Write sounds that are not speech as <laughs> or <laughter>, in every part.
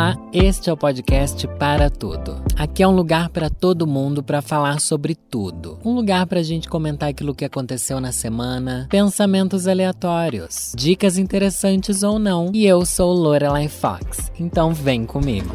Olá, este é o podcast Para Tudo. Aqui é um lugar para todo mundo para falar sobre tudo. Um lugar para a gente comentar aquilo que aconteceu na semana, pensamentos aleatórios, dicas interessantes ou não. E eu sou Lorelai Fox, então vem comigo.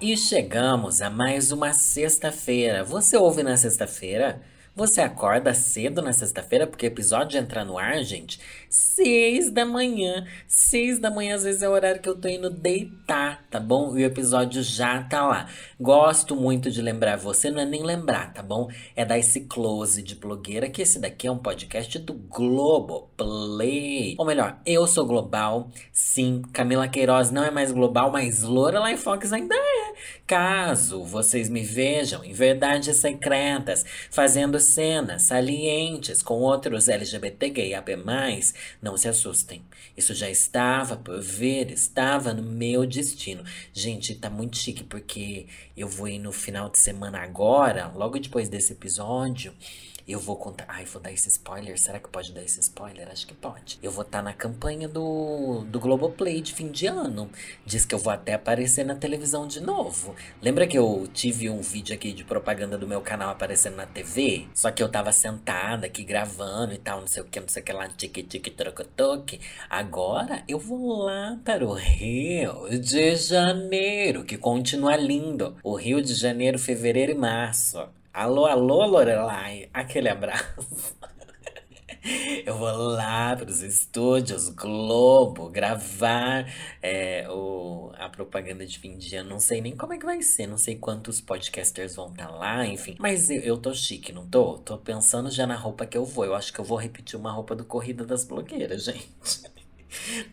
E chegamos a mais uma sexta-feira. Você ouve na sexta-feira? Você acorda cedo na sexta-feira, porque o episódio entra no ar, gente, seis da manhã. Seis da manhã, às vezes é o horário que eu tô indo deitar, tá bom? E o episódio já tá lá. Gosto muito de lembrar você, não é nem lembrar, tá bom? É dar esse close de blogueira, que esse daqui é um podcast do Globo Play. Ou melhor, eu sou global, sim. Camila Queiroz não é mais global, mas Lorelai Fox ainda é. Caso vocês me vejam em Verdades Secretas, fazendo cenas salientes com outros LGBT gay AP+, não se assustem. Isso já estava por vir, estava no meu destino. Gente, tá muito chique porque eu vou ir no final de semana agora, logo depois desse episódio. Eu vou contar. Ai, vou dar esse spoiler. Será que pode dar esse spoiler? Acho que pode. Eu vou estar tá na campanha do, do Globoplay de fim de ano. Diz que eu vou até aparecer na televisão de novo. Lembra que eu tive um vídeo aqui de propaganda do meu canal aparecendo na TV? Só que eu tava sentada aqui gravando e tal, não sei o que, não sei o que lá, tique tique troco toque. Agora eu vou lá para o Rio de Janeiro, que continua lindo. O Rio de Janeiro, fevereiro e março. Alô, alô, Lorelai. Aquele abraço. <laughs> Eu vou lá para os estúdios Globo gravar é, o, a propaganda de fim de ano. Não sei nem como é que vai ser, não sei quantos podcasters vão estar tá lá, enfim. Mas eu, eu tô chique, não tô? Tô pensando já na roupa que eu vou. Eu acho que eu vou repetir uma roupa do Corrida das Blogueiras, <laughs> gente.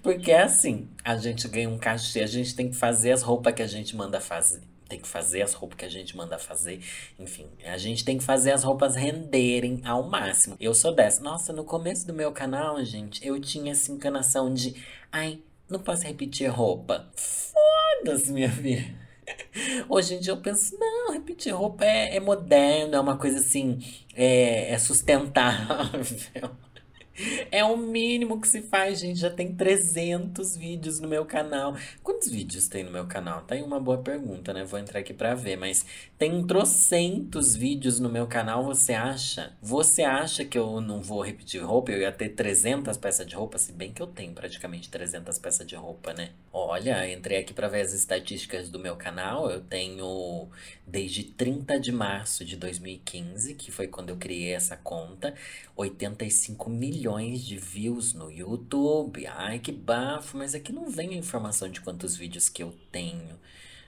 Porque é assim, a gente ganha um cachê, a gente tem que fazer as roupas que a gente manda fazer tem que fazer as roupas que a gente manda fazer. Enfim, a gente tem que fazer as roupas renderem ao máximo. Eu sou dessa. Nossa, no começo do meu canal, gente, eu tinha essa encanação de. Ai, não posso repetir roupa. Foda-se, minha filha. <laughs> Hoje em dia eu penso, não, repetir roupa é, é moderno, é uma coisa assim, é, é sustentável. <laughs> É o mínimo que se faz, gente. Já tem 300 vídeos no meu canal. Quantos vídeos tem no meu canal? Tá aí uma boa pergunta, né? Vou entrar aqui pra ver. Mas tem trocentos vídeos no meu canal, você acha? Você acha que eu não vou repetir roupa? Eu ia ter 300 peças de roupa? Se bem que eu tenho praticamente 300 peças de roupa, né? Olha, entrei aqui pra ver as estatísticas do meu canal. Eu tenho desde 30 de março de 2015, que foi quando eu criei essa conta, 85 milhões milhões de views no YouTube. Ai, que bafo, mas aqui não vem a informação de quantos vídeos que eu tenho.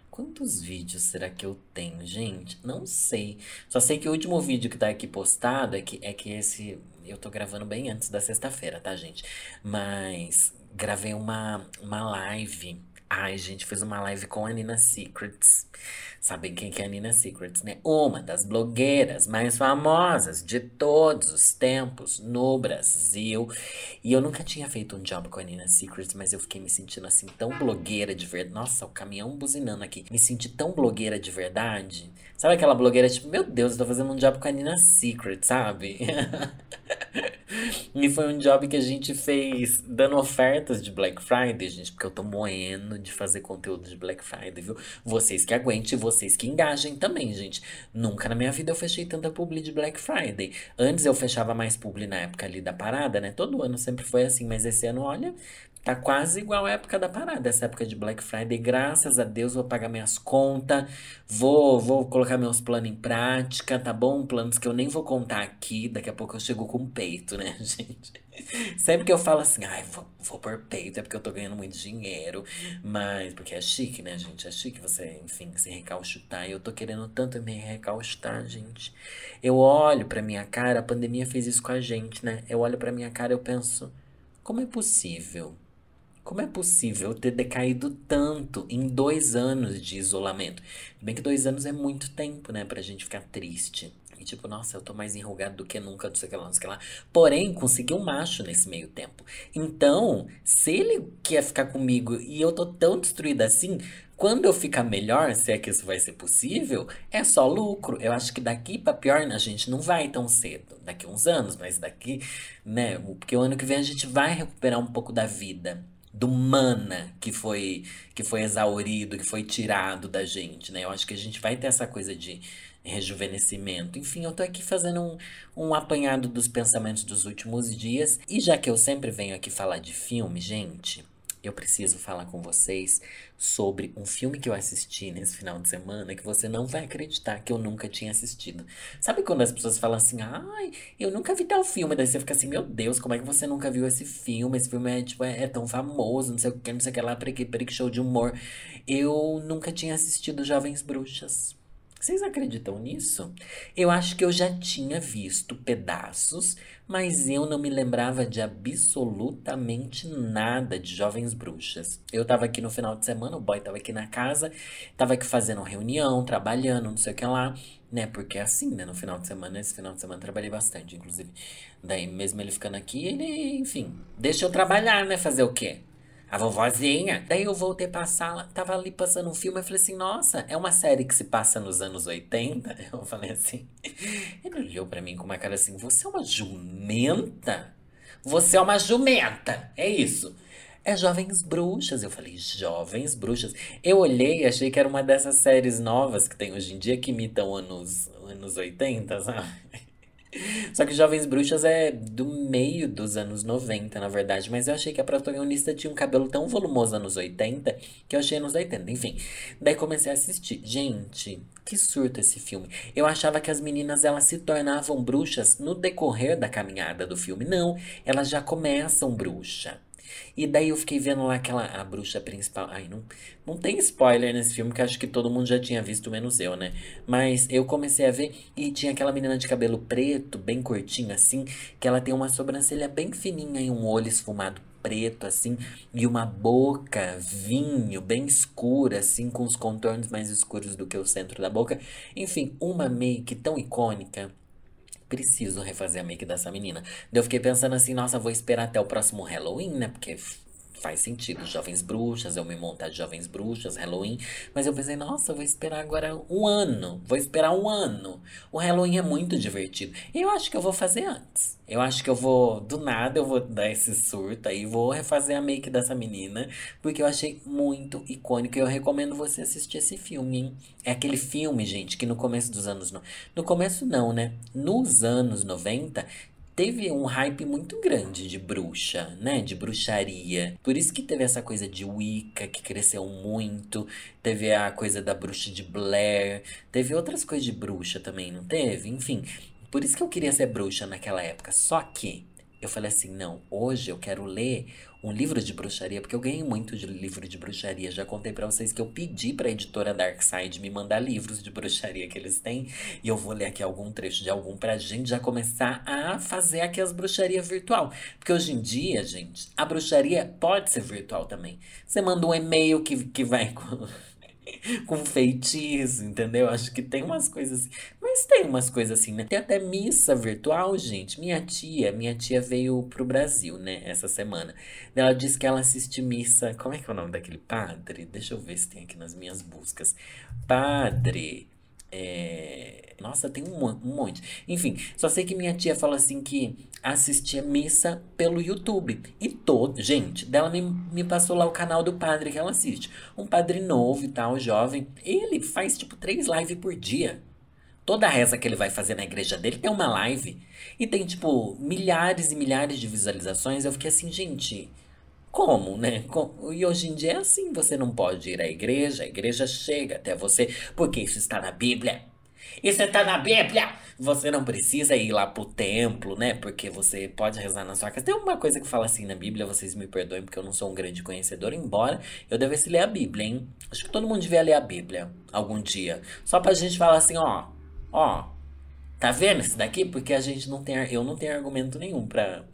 Quantos vídeos será que eu tenho, gente? Não sei. Só sei que o último vídeo que tá aqui postado é que, é que esse. Eu tô gravando bem antes da sexta-feira, tá, gente? Mas gravei uma, uma live Ai, gente, fiz uma live com a Nina Secrets. Sabem quem que é a Nina Secrets, né? Uma das blogueiras mais famosas de todos os tempos no Brasil. E eu nunca tinha feito um job com a Nina Secrets, mas eu fiquei me sentindo assim tão blogueira de verdade. Nossa, o caminhão buzinando aqui. Me senti tão blogueira de verdade. Sabe aquela blogueira tipo, meu Deus, eu tô fazendo um job com a Nina Secret, sabe? <laughs> e foi um job que a gente fez dando ofertas de Black Friday, gente, porque eu tô moendo de fazer conteúdo de Black Friday, viu? Vocês que aguentem, vocês que engajem também, gente. Nunca na minha vida eu fechei tanta publi de Black Friday. Antes eu fechava mais publi na época ali da parada, né? Todo ano sempre foi assim, mas esse ano, olha, Tá quase igual a época da parada, essa época de Black Friday. Graças a Deus vou pagar minhas contas, vou, vou colocar meus planos em prática, tá bom? Planos que eu nem vou contar aqui, daqui a pouco eu chego com peito, né, <laughs> gente? Sempre que eu falo assim, ai, vou, vou por peito, é porque eu tô ganhando muito dinheiro. Mas, porque é chique, né, gente? É chique você, enfim, se recalchutar. E eu tô querendo tanto me recalchutar, gente. Eu olho pra minha cara, a pandemia fez isso com a gente, né? Eu olho pra minha cara e eu penso, como é possível? Como é possível ter decaído tanto em dois anos de isolamento? Bem que dois anos é muito tempo, né, pra gente ficar triste. E tipo, nossa, eu tô mais enrugado do que nunca, não sei o que lá, não sei o que lá. Porém, consegui um macho nesse meio tempo. Então, se ele quer ficar comigo e eu tô tão destruída assim, quando eu ficar melhor, se é que isso vai ser possível, é só lucro. Eu acho que daqui para pior a gente não vai tão cedo. Daqui uns anos, mas daqui, né? Porque o ano que vem a gente vai recuperar um pouco da vida do mana que foi que foi exaurido, que foi tirado da gente, né? Eu acho que a gente vai ter essa coisa de rejuvenescimento. Enfim, eu tô aqui fazendo um, um apanhado dos pensamentos dos últimos dias. E já que eu sempre venho aqui falar de filme, gente, eu preciso falar com vocês sobre um filme que eu assisti nesse final de semana que você não vai acreditar que eu nunca tinha assistido. Sabe quando as pessoas falam assim, ai, eu nunca vi tal filme, daí você fica assim, meu Deus, como é que você nunca viu esse filme? Esse filme é, tipo, é, é tão famoso, não sei o que, não sei o que lá, perique, perique, show de humor. Eu nunca tinha assistido Jovens Bruxas. Vocês acreditam nisso? Eu acho que eu já tinha visto pedaços, mas eu não me lembrava de absolutamente nada de Jovens Bruxas. Eu tava aqui no final de semana, o boy tava aqui na casa, tava aqui fazendo reunião, trabalhando, não sei o que lá, né? Porque é assim, né? No final de semana, esse final de semana trabalhei bastante, inclusive. Daí, mesmo ele ficando aqui, ele, enfim, deixa eu trabalhar, né? Fazer o quê? A vovozinha. Daí eu voltei pra sala, tava ali passando um filme, eu falei assim, nossa, é uma série que se passa nos anos 80? <laughs> Eu falei assim, ele olhou pra mim com uma cara assim, você é uma jumenta? Você é uma jumenta, é isso. É Jovens Bruxas. Eu falei, Jovens Bruxas. Eu olhei e achei que era uma dessas séries novas que tem hoje em dia que imitam anos, anos 80, sabe? Só que Jovens Bruxas é do meio dos anos 90, na verdade. Mas eu achei que a protagonista tinha um cabelo tão volumoso anos 80 que eu achei anos 80. Enfim, daí comecei a assistir. Gente, que surto esse filme. Eu achava que as meninas elas se tornavam bruxas no decorrer da caminhada do filme. Não, elas já começam bruxa. E daí eu fiquei vendo lá aquela a bruxa principal. Ai, não, não tem spoiler nesse filme, que acho que todo mundo já tinha visto, menos eu, né? Mas eu comecei a ver e tinha aquela menina de cabelo preto, bem curtinho assim, que ela tem uma sobrancelha bem fininha e um olho esfumado preto, assim, e uma boca vinho, bem escura, assim, com os contornos mais escuros do que o centro da boca. Enfim, uma make tão icônica preciso refazer a make dessa menina. Daí eu fiquei pensando assim, nossa, vou esperar até o próximo Halloween, né? Porque faz sentido. Jovens Bruxas, eu me montar de Jovens Bruxas, Halloween. Mas eu pensei, nossa, vou esperar agora um ano. Vou esperar um ano. O Halloween é muito divertido. E eu acho que eu vou fazer antes. Eu acho que eu vou, do nada, eu vou dar esse surto aí, vou refazer a make dessa menina, porque eu achei muito icônico. E eu recomendo você assistir esse filme, hein? É aquele filme, gente, que no começo dos anos. No, no começo, não, né? Nos anos 90, teve um hype muito grande de bruxa, né? De bruxaria. Por isso que teve essa coisa de Wicca, que cresceu muito. Teve a coisa da bruxa de Blair. Teve outras coisas de bruxa também, não teve? Enfim, por isso que eu queria ser bruxa naquela época. Só que eu falei assim: não, hoje eu quero ler um livro de bruxaria, porque eu ganhei muito de livro de bruxaria. Já contei para vocês que eu pedi pra editora Darkside me mandar livros de bruxaria que eles têm. E eu vou ler aqui algum trecho de algum pra gente já começar a fazer aqui as bruxarias virtual. Porque hoje em dia, gente, a bruxaria pode ser virtual também. Você manda um e-mail que, que vai <laughs> com feitiço, entendeu? Acho que tem umas coisas assim. Mas tem umas coisas assim, né? Tem até missa virtual, gente. Minha tia, minha tia veio pro Brasil, né, essa semana. Ela disse que ela assiste missa. Como é que é o nome daquele padre? Deixa eu ver se tem aqui nas minhas buscas. Padre. É nossa, tem um, um monte. Enfim, só sei que minha tia fala assim que assistia missa pelo YouTube. E todo, gente, dela me, me passou lá o canal do padre que ela assiste. Um padre novo e tal, jovem. Ele faz tipo três lives por dia. Toda reza que ele vai fazer na igreja dele tem uma live. E tem, tipo, milhares e milhares de visualizações. Eu fiquei assim, gente, como, né? E hoje em dia é assim: você não pode ir à igreja, a igreja chega até você, porque isso está na Bíblia. Isso está na Bíblia. Você não precisa ir lá pro templo, né? Porque você pode rezar na sua casa. Tem uma coisa que fala assim na Bíblia, vocês me perdoem porque eu não sou um grande conhecedor, embora eu devesse ler a Bíblia, hein? Acho que todo mundo devia ler a Bíblia algum dia. Só pra gente falar assim, ó, ó, Tá vendo isso daqui? Porque a gente não tem, eu não tenho argumento nenhum para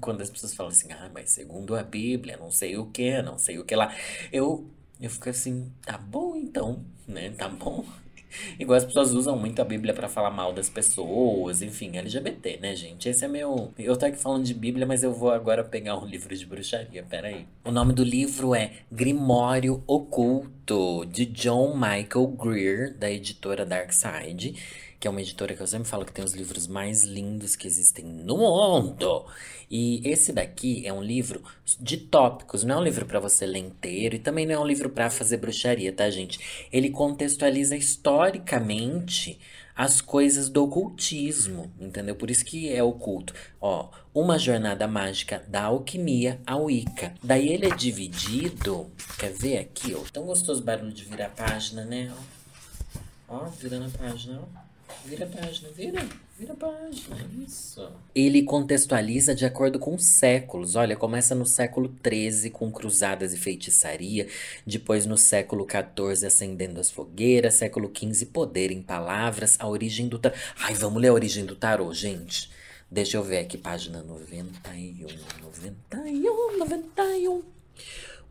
quando as pessoas falam assim, ah, mas segundo a Bíblia, não sei o que, não sei o que lá. Eu, eu fico assim, tá bom então, né? Tá bom. <laughs> Igual as pessoas usam muito a Bíblia para falar mal das pessoas, enfim, LGBT, né, gente? Esse é meu. Eu tô aqui falando de Bíblia, mas eu vou agora pegar um livro de bruxaria, peraí. O nome do livro é Grimório Oculto, de John Michael Greer, da editora Darkside. Que é uma editora que eu sempre falo que tem os livros mais lindos que existem no mundo. E esse daqui é um livro de tópicos, não é um livro para você ler inteiro e também não é um livro para fazer bruxaria, tá, gente? Ele contextualiza historicamente as coisas do ocultismo, entendeu? Por isso que é oculto. Ó, uma jornada mágica da alquimia ao Wicca. Daí ele é dividido, quer ver aqui, ó? Tão gostoso barulho de virar página, né? Ó, virando a página, ó. Vira a página, vira, vira a página, isso. Ele contextualiza de acordo com os séculos. Olha, começa no século XIII com cruzadas e feitiçaria, depois no século XIV acendendo as fogueiras, século XV poder em palavras, a origem do tarô. Ai, vamos ler a origem do tarô, gente. Deixa eu ver aqui, página 91, 91, 91.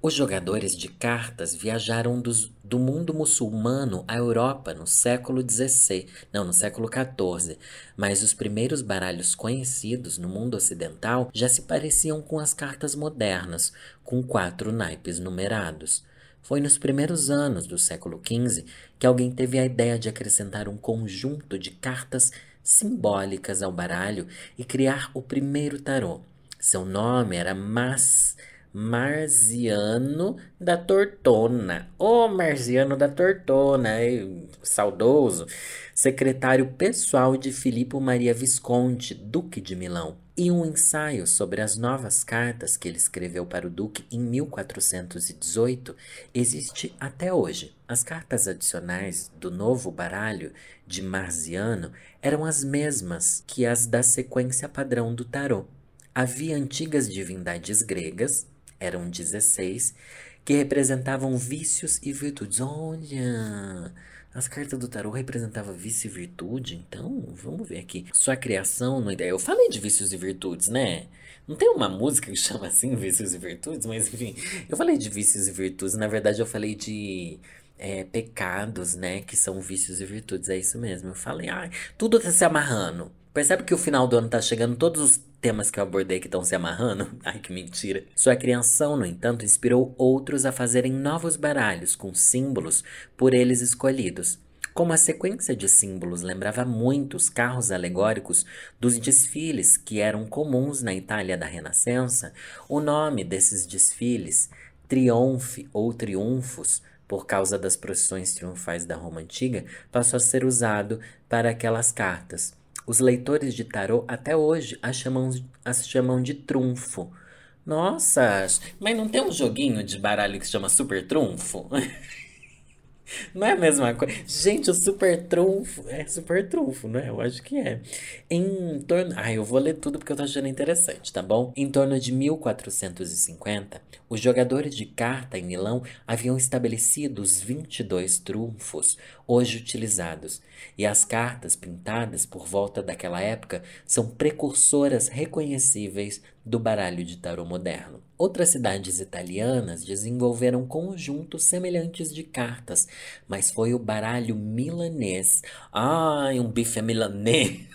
Os jogadores de cartas viajaram dos, do mundo muçulmano à Europa no século XVI, não, no século XIV, mas os primeiros baralhos conhecidos no mundo ocidental já se pareciam com as cartas modernas, com quatro naipes numerados. Foi nos primeiros anos do século XV que alguém teve a ideia de acrescentar um conjunto de cartas simbólicas ao baralho e criar o primeiro tarô. Seu nome era Mas Marziano da Tortona. Ô, oh, Marziano da Tortona, saudoso, secretário pessoal de Filippo Maria Visconti, Duque de Milão. E um ensaio sobre as novas cartas que ele escreveu para o Duque em 1418 existe até hoje. As cartas adicionais do novo baralho de Marziano eram as mesmas que as da sequência padrão do tarô. Havia antigas divindades gregas, eram 16, que representavam vícios e virtudes. Olha, as cartas do tarô representavam vício e virtude, então vamos ver aqui. Sua criação, no ideia. Eu falei de vícios e virtudes, né? Não tem uma música que <laughs> chama assim, vícios e virtudes, mas enfim, eu falei de vícios e virtudes. Na verdade, eu falei de é, pecados, né? Que são vícios e virtudes. É isso mesmo. Eu falei, ai, tudo tá se amarrando. Percebe que o final do ano tá chegando, todos os temas que eu abordei que estão se amarrando? <laughs> Ai, que mentira. Sua criação, no entanto, inspirou outros a fazerem novos baralhos com símbolos por eles escolhidos. Como a sequência de símbolos lembrava muito os carros alegóricos dos desfiles que eram comuns na Itália da Renascença, o nome desses desfiles, Triunfe ou Triunfos, por causa das procissões triunfais da Roma Antiga, passou a ser usado para aquelas cartas. Os leitores de tarô até hoje as chamam, as chamam de trunfo. Nossa, mas não tem um joguinho de baralho que se chama Super Trunfo? <laughs> <laughs> Não é a mesma coisa. Gente, o super trunfo. É super trunfo, né? Eu acho que é. Em torno. Ah, eu vou ler tudo porque eu tô achando interessante, tá bom? Em torno de 1450, os jogadores de carta em Milão haviam estabelecido os 22 trunfos hoje utilizados. E as cartas pintadas por volta daquela época são precursoras reconhecíveis do baralho de tarô moderno. Outras cidades italianas desenvolveram conjuntos semelhantes de cartas, mas foi o baralho milanês. Ai, um bife milanês!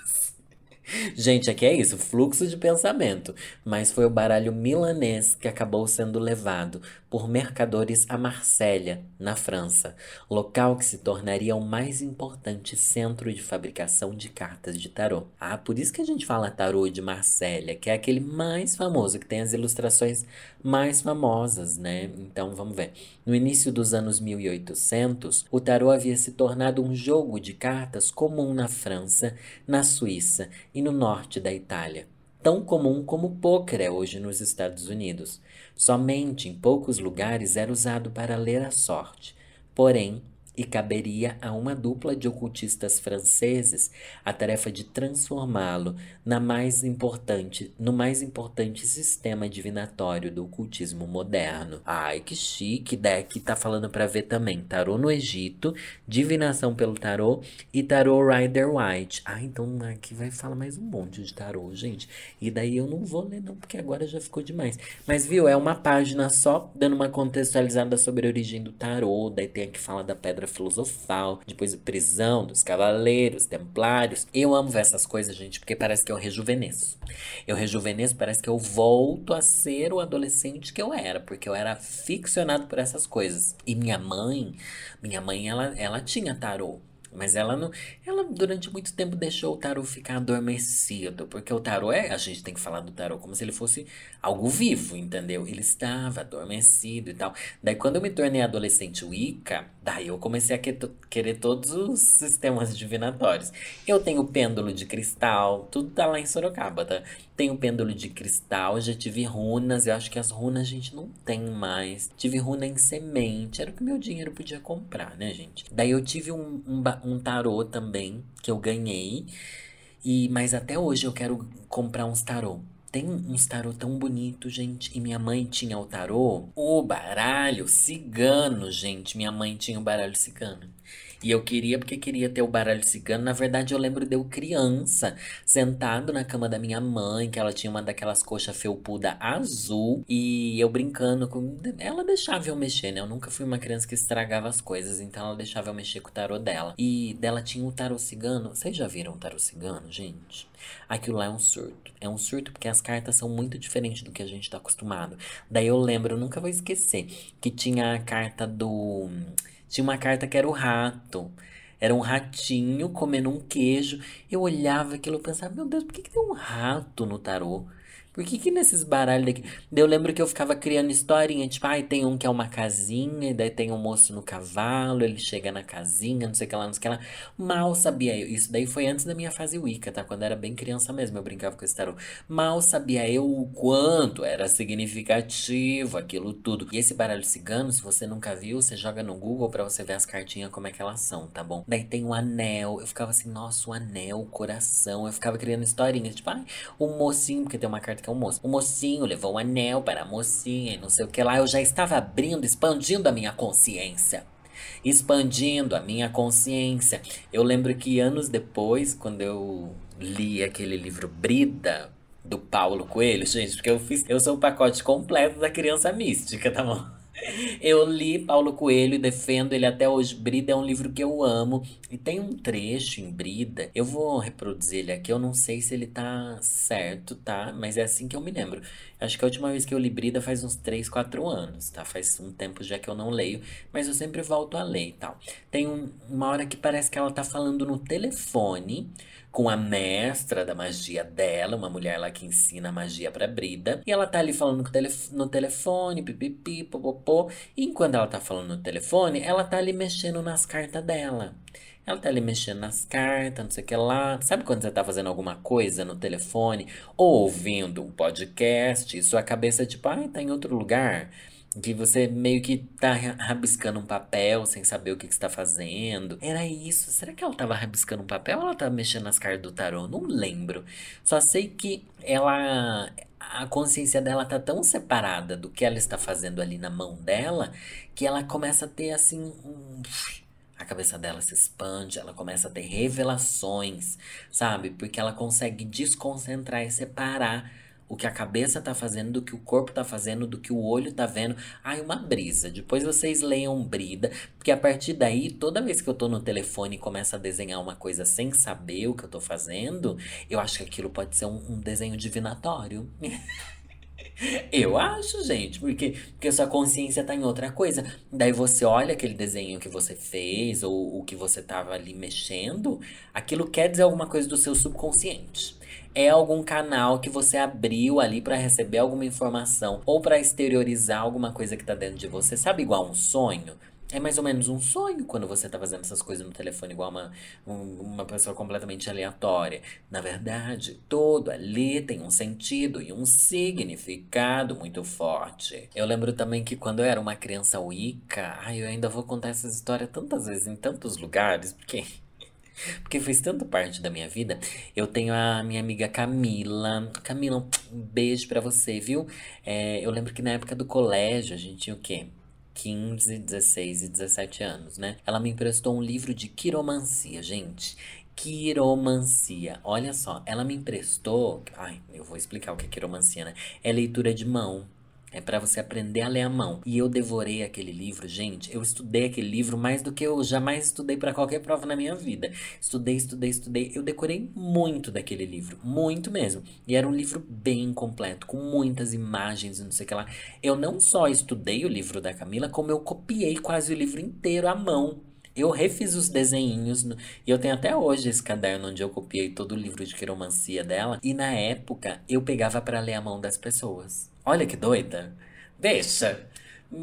<laughs> Gente, aqui é isso, fluxo de pensamento. Mas foi o baralho milanês que acabou sendo levado por mercadores a Marsella, na França, local que se tornaria o mais importante centro de fabricação de cartas de tarô. Ah, por isso que a gente fala tarô de Marsella, que é aquele mais famoso, que tem as ilustrações mais famosas, né? Então vamos ver. No início dos anos 1800, o tarô havia se tornado um jogo de cartas comum na França, na Suíça e no norte da Itália tão comum como o pôquer é hoje nos Estados Unidos. Somente em poucos lugares era usado para ler a sorte. Porém, e caberia a uma dupla de ocultistas franceses a tarefa de transformá-lo na mais importante, no mais importante sistema divinatório do ocultismo moderno. Ai, que chique, deck tá falando para ver também tarô no Egito, divinação pelo tarô e tarô Rider White. Ah, então aqui vai falar mais um monte de tarô, gente. E daí eu não vou ler não, porque agora já ficou demais. Mas viu, é uma página só dando uma contextualizada sobre a origem do tarô, daí tem aqui fala da pedra pedra filosofal, depois a prisão dos cavaleiros, templários. Eu amo ver essas coisas, gente, porque parece que eu rejuvenesço. Eu rejuvenesço, parece que eu volto a ser o adolescente que eu era, porque eu era ficcionado por essas coisas. E minha mãe, minha mãe, ela, ela tinha tarô Mas ela não. Ela durante muito tempo deixou o tarô ficar adormecido. Porque o tarô é. A gente tem que falar do tarô como se ele fosse algo vivo, entendeu? Ele estava adormecido e tal. Daí quando eu me tornei adolescente Wicca, daí eu comecei a querer todos os sistemas divinatórios. Eu tenho pêndulo de cristal, tudo tá lá em Sorocaba, tá? Tenho pêndulo de cristal, já tive runas. Eu acho que as runas a gente não tem mais. Tive runa em semente. Era o que meu dinheiro podia comprar, né, gente? Daí eu tive um, um, um tarô também que eu ganhei. E, mas até hoje eu quero comprar uns tarô. Tem uns tarô tão bonito, gente. E minha mãe tinha o tarô, o baralho cigano, gente. Minha mãe tinha o baralho cigano. E eu queria porque queria ter o baralho cigano. Na verdade, eu lembro de eu criança, sentado na cama da minha mãe, que ela tinha uma daquelas coxas felpuda azul, e eu brincando com. Ela deixava eu mexer, né? Eu nunca fui uma criança que estragava as coisas, então ela deixava eu mexer com o tarô dela. E dela tinha o tarô cigano. Vocês já viram o tarô cigano, gente? Aquilo lá é um surto. É um surto porque as cartas são muito diferentes do que a gente tá acostumado. Daí eu lembro, eu nunca vou esquecer, que tinha a carta do tinha uma carta que era o rato. Era um ratinho comendo um queijo. Eu olhava aquilo e pensava, meu Deus, por que, que tem um rato no tarô? Por que que nesses baralhos daqui... Eu lembro que eu ficava criando historinha, tipo, ai, ah, tem um que é uma casinha, e daí tem um moço no cavalo, ele chega na casinha, não sei o que lá, não sei o que lá. Mal sabia eu. Isso daí foi antes da minha fase Wicca, tá? Quando eu era bem criança mesmo, eu brincava com esse tarô. Mal sabia eu o quanto era significativo aquilo tudo. E esse baralho cigano, se você nunca viu, você joga no Google para você ver as cartinhas como é que elas são, tá bom? Daí tem o anel, eu ficava assim, nossa, o anel, o coração. Eu ficava criando historinhas, tipo, ai, o mocinho, porque tem uma carta que é um moço. O mocinho levou um anel para a mocinha e não sei o que lá. Eu já estava abrindo, expandindo a minha consciência. Expandindo a minha consciência. Eu lembro que anos depois, quando eu li aquele livro Brida, do Paulo Coelho, gente, porque eu fiz. Eu sou o pacote completo da criança mística, tá bom? Eu li Paulo Coelho e defendo ele até hoje. Brida é um livro que eu amo. E tem um trecho em Brida. Eu vou reproduzir ele aqui. Eu não sei se ele tá certo, tá? Mas é assim que eu me lembro. Acho que a última vez que eu li Brida faz uns 3, 4 anos, tá? Faz um tempo já que eu não leio. Mas eu sempre volto a ler e tal. Tem um, uma hora que parece que ela tá falando no telefone com a mestra da magia dela, uma mulher lá que ensina magia pra Brida. E ela tá ali falando no telefone, pipipi, popopô. E enquanto ela tá falando no telefone, ela tá ali mexendo nas cartas dela. Ela tá ali mexendo nas cartas, não sei o que lá. Sabe quando você tá fazendo alguma coisa no telefone ou ouvindo um podcast e sua cabeça, tipo, ai, tá em outro lugar? Que você meio que tá rabiscando um papel sem saber o que, que está fazendo. Era isso. Será que ela tava rabiscando um papel ou ela tava mexendo nas cartas do tarô? Não lembro. Só sei que ela. A consciência dela tá tão separada do que ela está fazendo ali na mão dela que ela começa a ter assim um. A cabeça dela se expande, ela começa a ter revelações, sabe? Porque ela consegue desconcentrar e separar o que a cabeça tá fazendo, do que o corpo tá fazendo, do que o olho tá vendo. Ai, uma brisa. Depois vocês leiam Brida, porque a partir daí, toda vez que eu tô no telefone e começo a desenhar uma coisa sem saber o que eu tô fazendo, eu acho que aquilo pode ser um, um desenho divinatório. <laughs> Eu acho, gente, porque, porque sua consciência tá em outra coisa. Daí você olha aquele desenho que você fez ou o que você tava ali mexendo, aquilo quer dizer alguma coisa do seu subconsciente é algum canal que você abriu ali para receber alguma informação ou para exteriorizar alguma coisa que tá dentro de você. Sabe igual um sonho? É mais ou menos um sonho quando você tá fazendo essas coisas no telefone, igual uma, um, uma pessoa completamente aleatória. Na verdade, todo ali tem um sentido e um significado muito forte. Eu lembro também que quando eu era uma criança Wicca, ai, eu ainda vou contar essa história tantas vezes em tantos lugares, porque porque fez tanto parte da minha vida. Eu tenho a minha amiga Camila. Camila, um beijo para você, viu? É, eu lembro que na época do colégio a gente tinha o quê? 15, 16 e 17 anos, né? Ela me emprestou um livro de quiromancia, gente. Quiromancia. Olha só, ela me emprestou. Ai, eu vou explicar o que é quiromancia, né? É leitura de mão. É para você aprender a ler a mão. E eu devorei aquele livro, gente. Eu estudei aquele livro mais do que eu jamais estudei para qualquer prova na minha vida. Estudei, estudei, estudei. Eu decorei muito daquele livro, muito mesmo. E era um livro bem completo, com muitas imagens e não sei o que lá. Eu não só estudei o livro da Camila, como eu copiei quase o livro inteiro à mão. Eu refiz os desenhinhos no... e eu tenho até hoje esse caderno onde eu copiei todo o livro de quiromancia dela. E na época eu pegava para ler a mão das pessoas. Olha que doida. Deixa.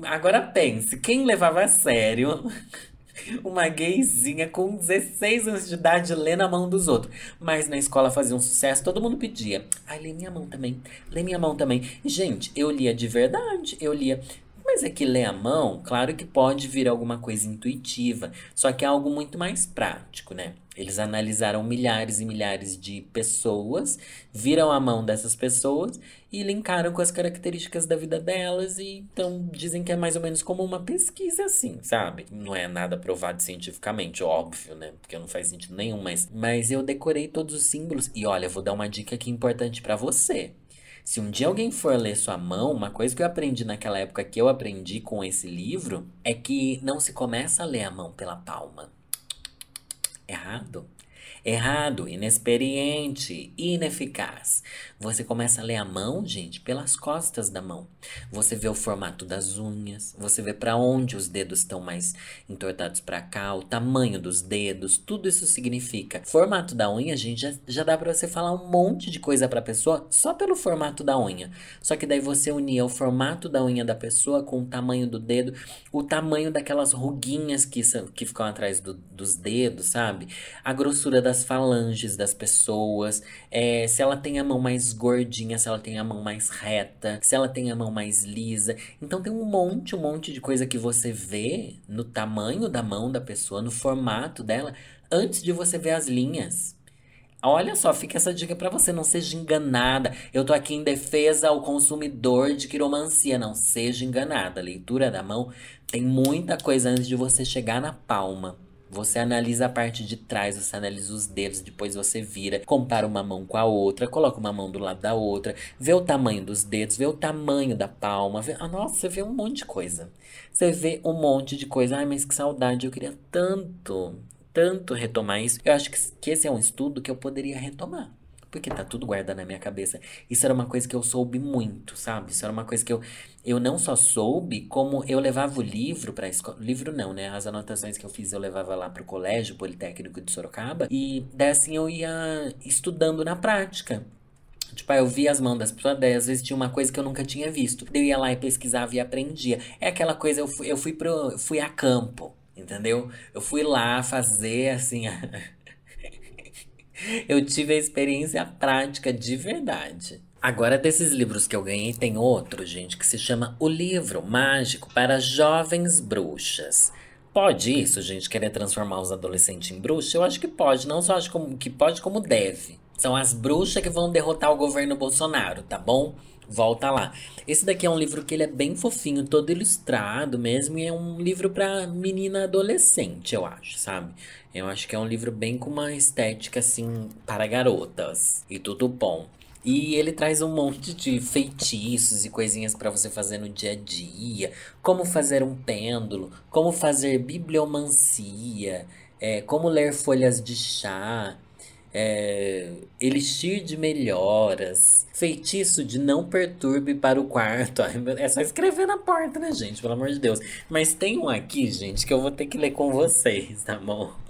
Agora pense, quem levava a sério <laughs> uma gayzinha com 16 anos de idade lendo a mão dos outros. Mas na escola fazia um sucesso, todo mundo pedia. Ai, lê minha mão também, lê minha mão também. gente, eu lia de verdade, eu lia. É que ler a mão, claro que pode vir alguma coisa intuitiva, só que é algo muito mais prático, né? Eles analisaram milhares e milhares de pessoas, viram a mão dessas pessoas e linkaram com as características da vida delas e então dizem que é mais ou menos como uma pesquisa assim, sabe? Não é nada provado cientificamente, óbvio, né? Porque não faz sentido nenhum, mas mas eu decorei todos os símbolos e olha, vou dar uma dica aqui importante para você. Se um dia alguém for ler sua mão, uma coisa que eu aprendi naquela época que eu aprendi com esse livro é que não se começa a ler a mão pela palma. Errado. Errado, inexperiente, ineficaz. Você começa a ler a mão, gente, pelas costas da mão. Você vê o formato das unhas, você vê para onde os dedos estão mais entortados para cá, o tamanho dos dedos, tudo isso significa. Formato da unha, gente, já, já dá para você falar um monte de coisa para pessoa só pelo formato da unha. Só que daí você unia o formato da unha da pessoa com o tamanho do dedo, o tamanho daquelas ruguinhas que, que ficam atrás do, dos dedos, sabe? A grossura da das falanges das pessoas, é, se ela tem a mão mais gordinha, se ela tem a mão mais reta, se ela tem a mão mais lisa. Então tem um monte, um monte de coisa que você vê no tamanho da mão da pessoa, no formato dela, antes de você ver as linhas. Olha só, fica essa dica para você, não seja enganada. Eu tô aqui em defesa ao consumidor de quiromancia, não seja enganada. A leitura da mão tem muita coisa antes de você chegar na palma. Você analisa a parte de trás, você analisa os dedos, depois você vira, compara uma mão com a outra, coloca uma mão do lado da outra, vê o tamanho dos dedos, vê o tamanho da palma, vê... Ah, nossa, você vê um monte de coisa. Você vê um monte de coisa. Ai, mas que saudade, eu queria tanto, tanto retomar isso. Eu acho que, que esse é um estudo que eu poderia retomar porque tá tudo guardado na minha cabeça. Isso era uma coisa que eu soube muito, sabe? Isso era uma coisa que eu, eu não só soube, como eu levava o livro pra escola. Livro não, né? As anotações que eu fiz eu levava lá pro colégio politécnico de Sorocaba. E daí assim eu ia estudando na prática. Tipo, eu via as mãos das pessoas, daí às vezes tinha uma coisa que eu nunca tinha visto. Eu ia lá e pesquisava e aprendia. É aquela coisa, eu fui, eu fui, pro, fui a campo, entendeu? Eu fui lá fazer assim. Eu tive a experiência prática de verdade. Agora, desses livros que eu ganhei, tem outro, gente, que se chama O Livro Mágico para Jovens Bruxas. Pode isso, gente, querer transformar os adolescentes em bruxas? Eu acho que pode, não só acho que pode, como deve. São as bruxas que vão derrotar o governo Bolsonaro, tá bom? Volta lá. Esse daqui é um livro que ele é bem fofinho, todo ilustrado mesmo, e é um livro para menina adolescente, eu acho, sabe? Eu acho que é um livro bem com uma estética assim para garotas e tudo bom. E ele traz um monte de feitiços e coisinhas para você fazer no dia a dia, como fazer um pêndulo, como fazer bibliomancia, é, como ler folhas de chá, é, elixir de melhoras, feitiço de não perturbe para o quarto. <laughs> É só escrever na porta, né, gente? Pelo amor de Deus. Mas tem um aqui, gente, que eu vou ter que ler com vocês, tá bom?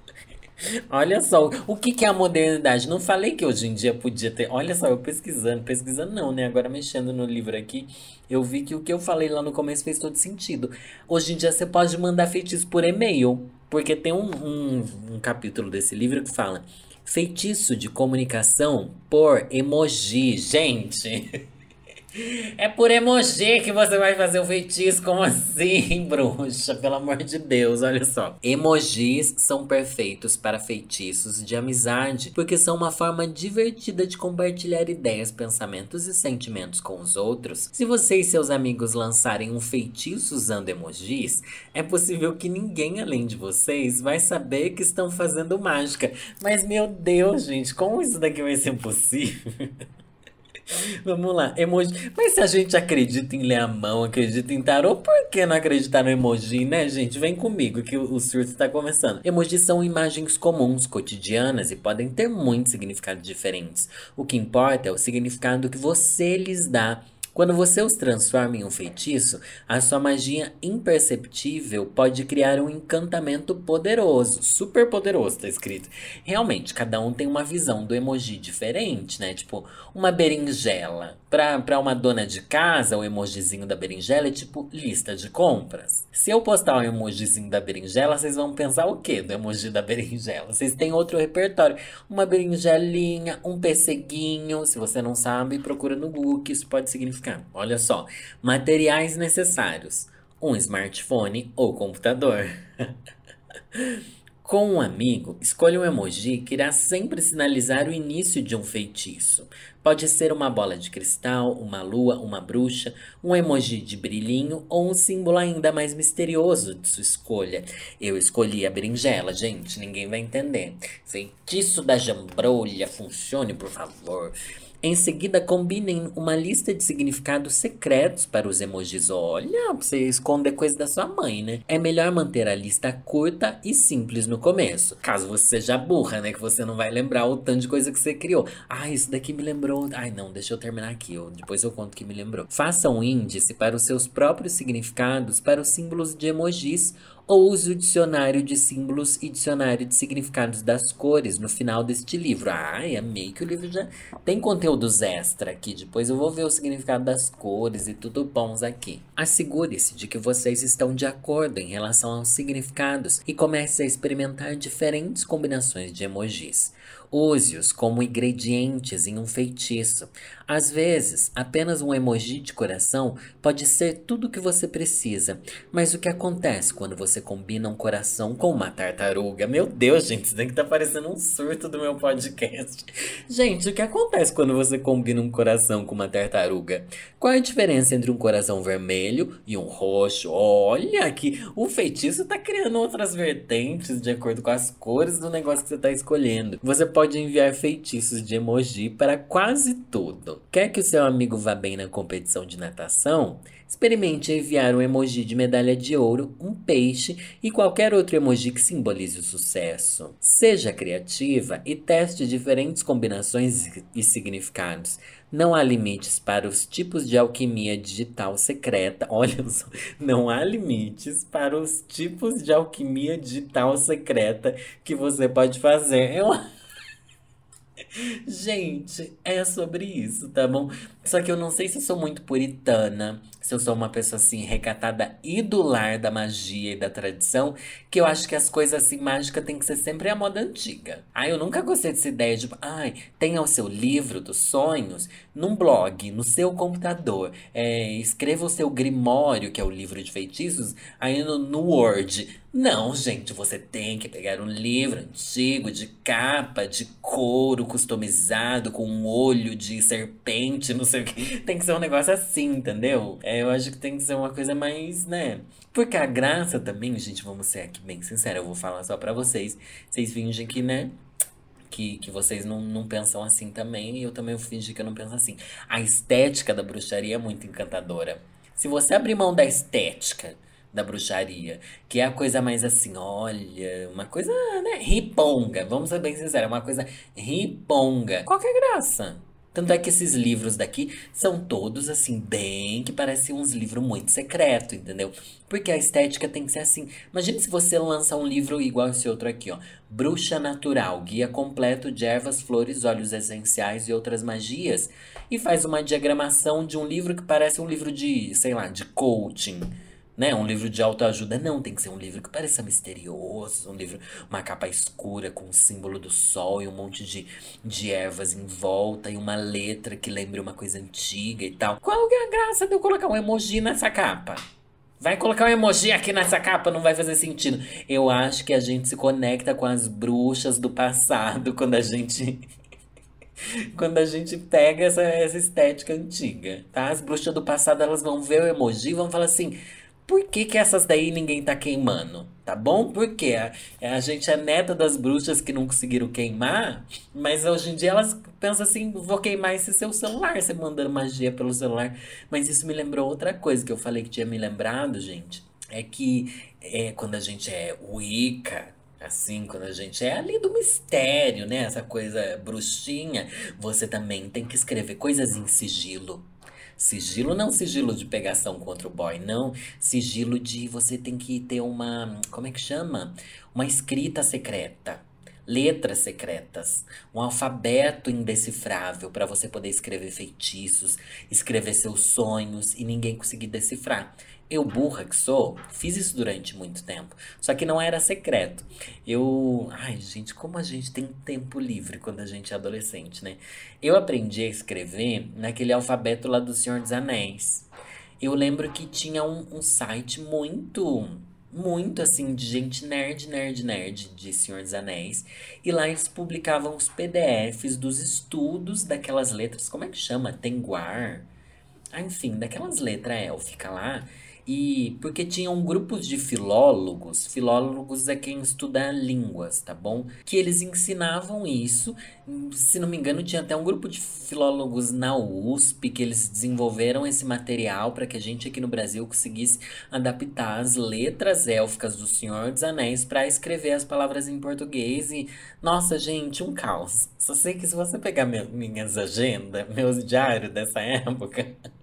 Olha só, o que, que é a modernidade? Não falei que hoje em dia podia ter. Olha só, eu pesquisando, pesquisando não, né? Agora mexendo no livro aqui, eu vi que o que eu falei lá no começo fez todo sentido. Hoje em dia você pode mandar feitiço por e-mail, porque tem um, um, um capítulo desse livro que fala Feitiço de comunicação por emoji. Gente, <laughs> é por emoji que você vai fazer o feitiço? Como assim, <laughs> bruxa? Pelo amor de Deus, olha só. Emojis são perfeitos para feitiços de amizade, porque são uma forma divertida de compartilhar ideias, pensamentos e sentimentos com os outros. Se você e seus amigos lançarem um feitiço usando emojis, é possível que ninguém além de vocês vai saber que estão fazendo mágica. Mas meu Deus, gente, como isso daqui vai ser possível? <laughs> <laughs> Vamos lá, emoji. Mas se a gente acredita em ler a mão, acredita em tarô, por que não acreditar no emoji, né, gente? Vem comigo que o, surto está começando. Emojis são imagens comuns, cotidianas e podem ter muitos significados diferentes. O que importa é o significado que você lhes dá Quando você os transforma em um feitiço, a sua magia imperceptível pode criar um encantamento poderoso, super poderoso, tá escrito. Realmente, cada um tem uma visão do emoji diferente, né? Tipo, uma berinjela. Pra uma dona de casa, o emojizinho da berinjela é tipo lista de compras. Se eu postar o emojizinho da berinjela, vocês vão pensar o quê do emoji da berinjela? Vocês têm outro repertório. Uma berinjelinha, um pesseguinho. Se você não sabe, procura no Google que isso pode significar. Olha só. Materiais necessários. Um smartphone ou computador. <laughs> Com um amigo, escolha um emoji que irá sempre sinalizar o início de um feitiço. Pode ser uma bola de cristal, uma lua, uma bruxa, um emoji de brilhinho ou um símbolo ainda mais misterioso de sua escolha. Eu escolhi a berinjela, gente, ninguém vai entender. Feitiço da jambrolha, funcione, por favor. Em seguida, combinem uma lista de significados secretos para os emojis. Olha, você esconder coisa da sua mãe, né? É melhor manter a lista curta e simples no começo. Caso você seja burra, né? Que você não vai lembrar o tanto de coisa que você criou. Ah, isso daqui me lembrou. Ai, não, deixa eu terminar aqui. Eu, depois eu conto que me lembrou. Faça um índice para os seus próprios significados para os símbolos de emojis use o dicionário de símbolos e dicionário de significados das cores no final deste livro. Ai, amei que o livro já tem conteúdos extra aqui. Depois eu vou ver o significado das cores e tudo bons aqui. Assegure-se de que vocês estão de acordo em relação aos significados e comece a experimentar diferentes combinações de emojis. Use-os como ingredientes em um feitiço. Às vezes, apenas um emoji de coração pode ser tudo o que você precisa. Mas o que acontece quando você combina um coração com uma tartaruga? Meu Deus, gente, isso daqui tá parecendo um surto do meu podcast. Gente, o que acontece quando você combina um coração com uma tartaruga? Qual é a diferença entre um coração vermelho e um roxo? Olha que o feitiço tá criando outras vertentes de acordo com as cores do negócio que você tá escolhendo. Você pode pode enviar feitiços de emoji para quase tudo. Quer que o seu amigo vá bem na competição de natação? Experimente enviar um emoji de medalha de ouro, um peixe e qualquer outro emoji que simbolize o sucesso. Seja criativa e teste diferentes combinações e significados. Não há limites para os tipos de alquimia digital secreta. <laughs> Olha só, não há limites para os tipos de alquimia digital secreta que você pode fazer. Eu Gente, é sobre isso, tá bom? Só que eu não sei se eu sou muito puritana, se eu sou uma pessoa assim recatada e do lar da magia e da tradição, que eu acho que as coisas assim mágicas tem que ser sempre a moda antiga. Ai, eu nunca gostei dessa ideia de, ai, tenha o seu livro dos sonhos num blog, no seu computador. É, escreva o seu grimório, que é o livro de feitiços, aí no, no Word. Não, gente, você tem que pegar um livro antigo, de capa, de couro customizado, com um olho de serpente, não sei o que. <laughs> Tem que ser um negócio assim, entendeu? É, eu acho que tem que ser uma coisa mais, né? Porque a graça também, gente, vamos ser aqui bem sinceros, eu vou falar só pra vocês. Vocês fingem que, né? Que, que vocês não, não pensam assim também, e eu também fingi que eu não penso assim. A estética da bruxaria é muito encantadora. Se você abrir mão da estética da bruxaria, que é a coisa mais assim, olha, uma coisa, né, riponga, vamos ser bem sinceros, uma coisa riponga. Qual que é a graça? Tanto é que esses livros daqui são todos assim, bem que parecem uns livros muito secretos, entendeu? Porque a estética tem que ser assim. Imagine se você lança um livro igual esse outro aqui, ó. Bruxa Natural, guia completo de ervas, flores, óleos essenciais e outras magias. E faz uma diagramação de um livro que parece um livro de, sei lá, de coaching né? Um livro de autoajuda. Não, tem que ser um livro que pareça misterioso. Um livro, uma capa escura com o símbolo do sol e um monte de, de ervas em volta e uma letra que lembre uma coisa antiga e tal. Qual é a graça de eu colocar um emoji nessa capa? Vai colocar um emoji aqui nessa capa, não vai fazer sentido. Eu acho que a gente se conecta com as bruxas do passado <laughs> quando a gente. <laughs> quando a gente pega essa, essa estética antiga, tá? As bruxas do passado, elas vão ver o emoji e vão falar assim: por que, que essas daí ninguém tá queimando? Tá bom? Porque a, a gente é neta das bruxas que não conseguiram queimar, mas hoje em dia elas pensam assim: vou queimar esse seu celular, você mandando magia pelo celular. Mas isso me lembrou outra coisa que eu falei que tinha me lembrado, gente. É que é, quando a gente é Wicca, Assim, quando a gente é ali do mistério, né? Essa coisa bruxinha, você também tem que escrever coisas em sigilo. Sigilo não sigilo de pegação contra o boy, não. Sigilo de você tem que ter uma. Como é que chama? Uma escrita secreta letras secretas, um alfabeto indecifrável para você poder escrever feitiços, escrever seus sonhos e ninguém conseguir decifrar. Eu, burra que sou, fiz isso durante muito tempo. Só que não era secreto. Eu. Ai, gente, como a gente tem tempo livre quando a gente é adolescente, né? Eu aprendi a escrever naquele alfabeto lá do Senhor dos Anéis. Eu lembro que tinha um, um site muito muito assim de gente nerd, nerd, nerd de Senhor dos Anéis. E lá eles publicavam os PDFs dos estudos daquelas letras, como é que chama? Tenguar. Ah, enfim, daquelas letras élficas lá. E porque tinham grupos de filólogos, filólogos é quem estuda línguas, tá bom? Que eles ensinavam isso. Se não me engano, tinha até um grupo de filólogos na USP que eles desenvolveram esse material para que a gente aqui no Brasil conseguisse adaptar as letras élficas do Senhor dos Anéis para escrever as palavras em português. E, nossa, gente, um caos. Só sei que se você pegar minhas agendas, meus diários dessa época. <laughs>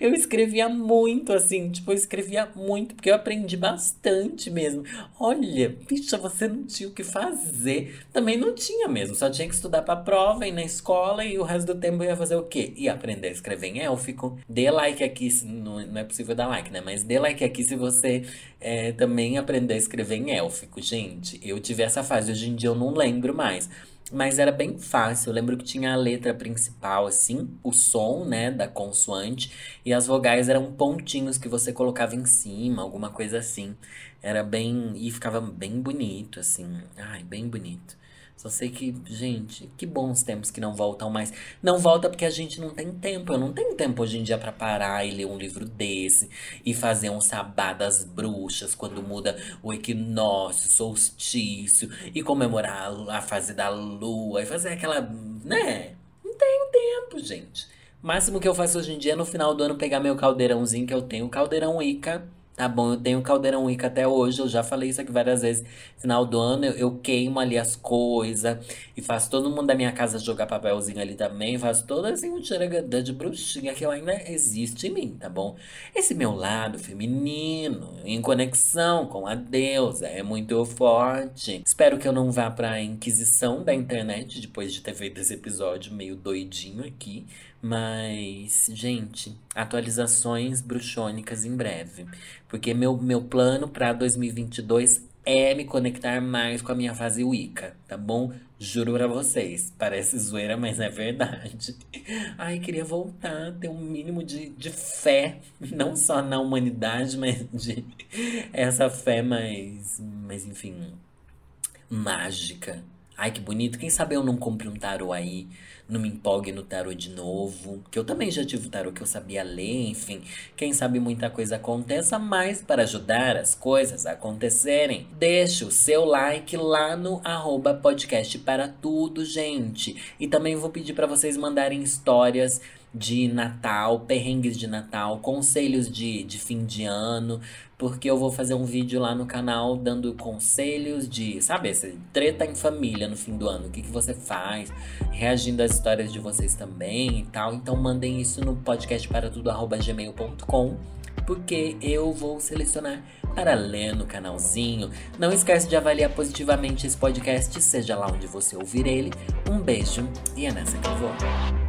Eu escrevia muito, assim, tipo, eu escrevia muito, porque eu aprendi bastante mesmo. Olha, bicha, você não tinha o que fazer. Também não tinha mesmo, só tinha que estudar pra prova, ir na escola e o resto do tempo eu ia fazer o quê? Ia aprender a escrever em élfico. Dê like aqui, não, não é possível dar like, né? Mas dê like aqui se você é, também aprender a escrever em élfico. Gente, eu tive essa fase, hoje em dia eu não lembro mais. Mas era bem fácil. Eu lembro que tinha a letra principal, assim, o som, né, da consoante, e as vogais eram pontinhos que você colocava em cima, alguma coisa assim. Era bem. E ficava bem bonito, assim. Ai, bem bonito. Só sei que, gente, que bons tempos que não voltam mais. Não volta porque a gente não tem tempo. Eu não tenho tempo hoje em dia para parar e ler um livro desse e fazer um sabá das bruxas quando muda o equinócio, solstício e comemorar a fase da lua e fazer aquela, né? Não tenho tempo, gente. O máximo que eu faço hoje em dia é no final do ano pegar meu caldeirãozinho que eu tenho, o caldeirão Ica Tá bom, eu tenho caldeirão Wicca até hoje, eu já falei isso aqui várias vezes. Final do ano eu, eu queimo ali as coisas e faço todo mundo da minha casa jogar papelzinho ali também. Faço toda assim um tiragadã de bruxinha que ainda existe em mim, tá bom? Esse meu lado feminino, em conexão com a deusa, é muito forte. Espero que eu não vá pra inquisição da internet depois de ter feito esse episódio meio doidinho aqui. Mas, gente, atualizações bruxônicas em breve. Porque meu, meu plano para 2022 é me conectar mais com a minha fase Wicca, tá bom? Juro pra vocês. Parece zoeira, mas é verdade. <laughs> Ai, queria voltar, ter um mínimo de, de fé, <laughs> não só na humanidade, mas de <laughs> essa fé mais, mais, enfim, mágica. Ai, que bonito. Quem sabe eu não compre um tarô aí não me empolgue no tarô de novo. Que eu também já tive tarô que eu sabia ler, enfim. Quem sabe muita coisa aconteça, mas para ajudar as coisas a acontecerem, deixe o seu like lá no arroba podcast para tudo, gente. E também vou pedir para vocês mandarem histórias de Natal, perrengues de Natal, conselhos de, de fim de ano, porque eu vou fazer um vídeo lá no canal dando conselhos de, sabe, esse treta em família no fim do ano, o que, que você faz, reagindo às histórias de vocês também e tal. Então mandem isso no podcast para tudo gmail.com porque eu vou selecionar para ler no canalzinho. Não esquece de avaliar positivamente esse podcast, seja lá onde você ouvir ele. Um beijo e é nessa que eu vou.